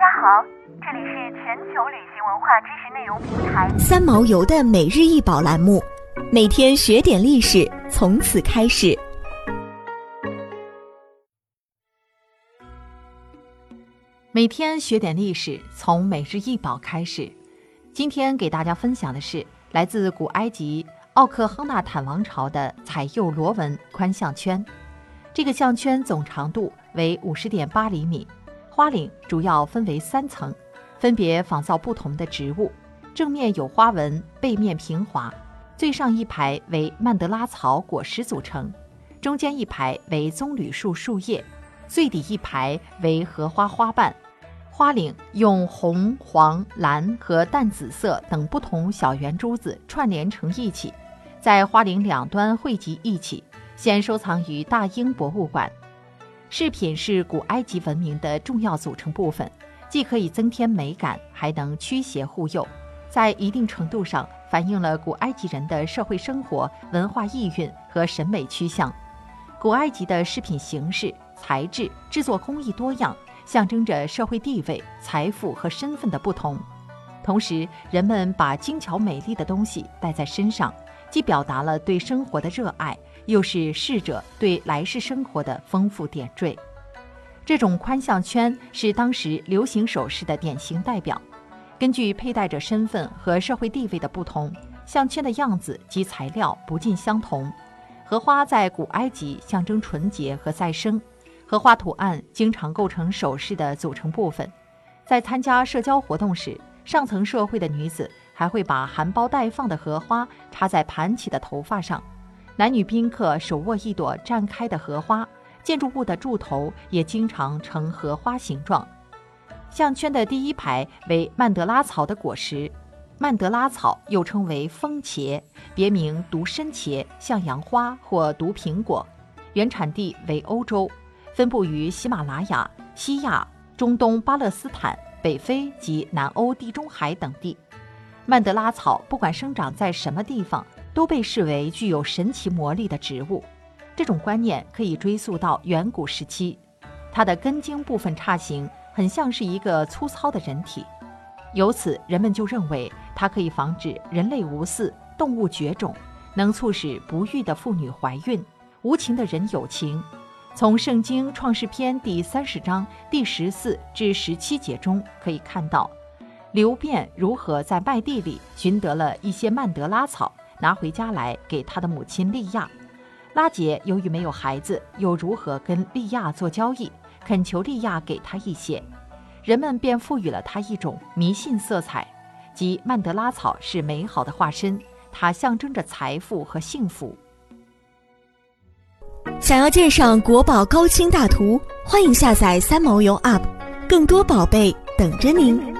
家好，这里是全球旅行文化知识内容平台三毛游的每日一宝栏目，每天学点历史，从此开始。每天学点历史，从每日一宝开始。今天给大家分享的是来自古埃及奥克亨纳坦王朝的彩釉螺纹宽项圈。这个项圈总长度为五十点八厘米。花领主要分为三层，分别仿造不同的植物，正面有花纹，背面平滑。最上一排为曼德拉草果实组成，中间一排为棕榈树树叶，最底一排为荷花花瓣。花领用红、黄、蓝和淡紫色等不同小圆珠子串联成一起，在花领两端汇集一起，现收藏于大英博物馆。饰品是古埃及文明的重要组成部分，既可以增添美感，还能驱邪护佑，在一定程度上反映了古埃及人的社会生活、文化意蕴和审美趋向。古埃及的饰品形式、材质、制作工艺多样，象征着社会地位、财富和身份的不同。同时，人们把精巧美丽的东西戴在身上，既表达了对生活的热爱。又是逝者对来世生活的丰富点缀。这种宽项圈是当时流行首饰的典型代表。根据佩戴者身份和社会地位的不同，项圈的样子及材料不尽相同。荷花在古埃及象征纯洁和再生，荷花图案经常构成首饰的组成部分。在参加社交活动时，上层社会的女子还会把含苞待放的荷花插在盘起的头发上。男女宾客手握一朵绽开的荷花，建筑物的柱头也经常呈荷花形状。项圈的第一排为曼德拉草的果实，曼德拉草又称为风茄，别名独参茄、向阳花或毒苹果，原产地为欧洲，分布于喜马拉雅、西亚、中东巴勒斯坦、北非及南欧地中海等地。曼德拉草不管生长在什么地方。都被视为具有神奇魔力的植物，这种观念可以追溯到远古时期。它的根茎部分叉形，很像是一个粗糙的人体，由此人们就认为它可以防止人类无嗣、动物绝种，能促使不育的妇女怀孕，无情的人有情。从《圣经·创世篇》第三十章第十四至十七节中可以看到，刘辩如何在麦地里寻得了一些曼德拉草。拿回家来给他的母亲利亚，拉杰由于没有孩子，又如何跟利亚做交易？恳求利亚给他一些，人们便赋予了他一种迷信色彩，即曼德拉草是美好的化身，它象征着财富和幸福。想要鉴赏国宝高清大图，欢迎下载三毛游 App，更多宝贝等着您。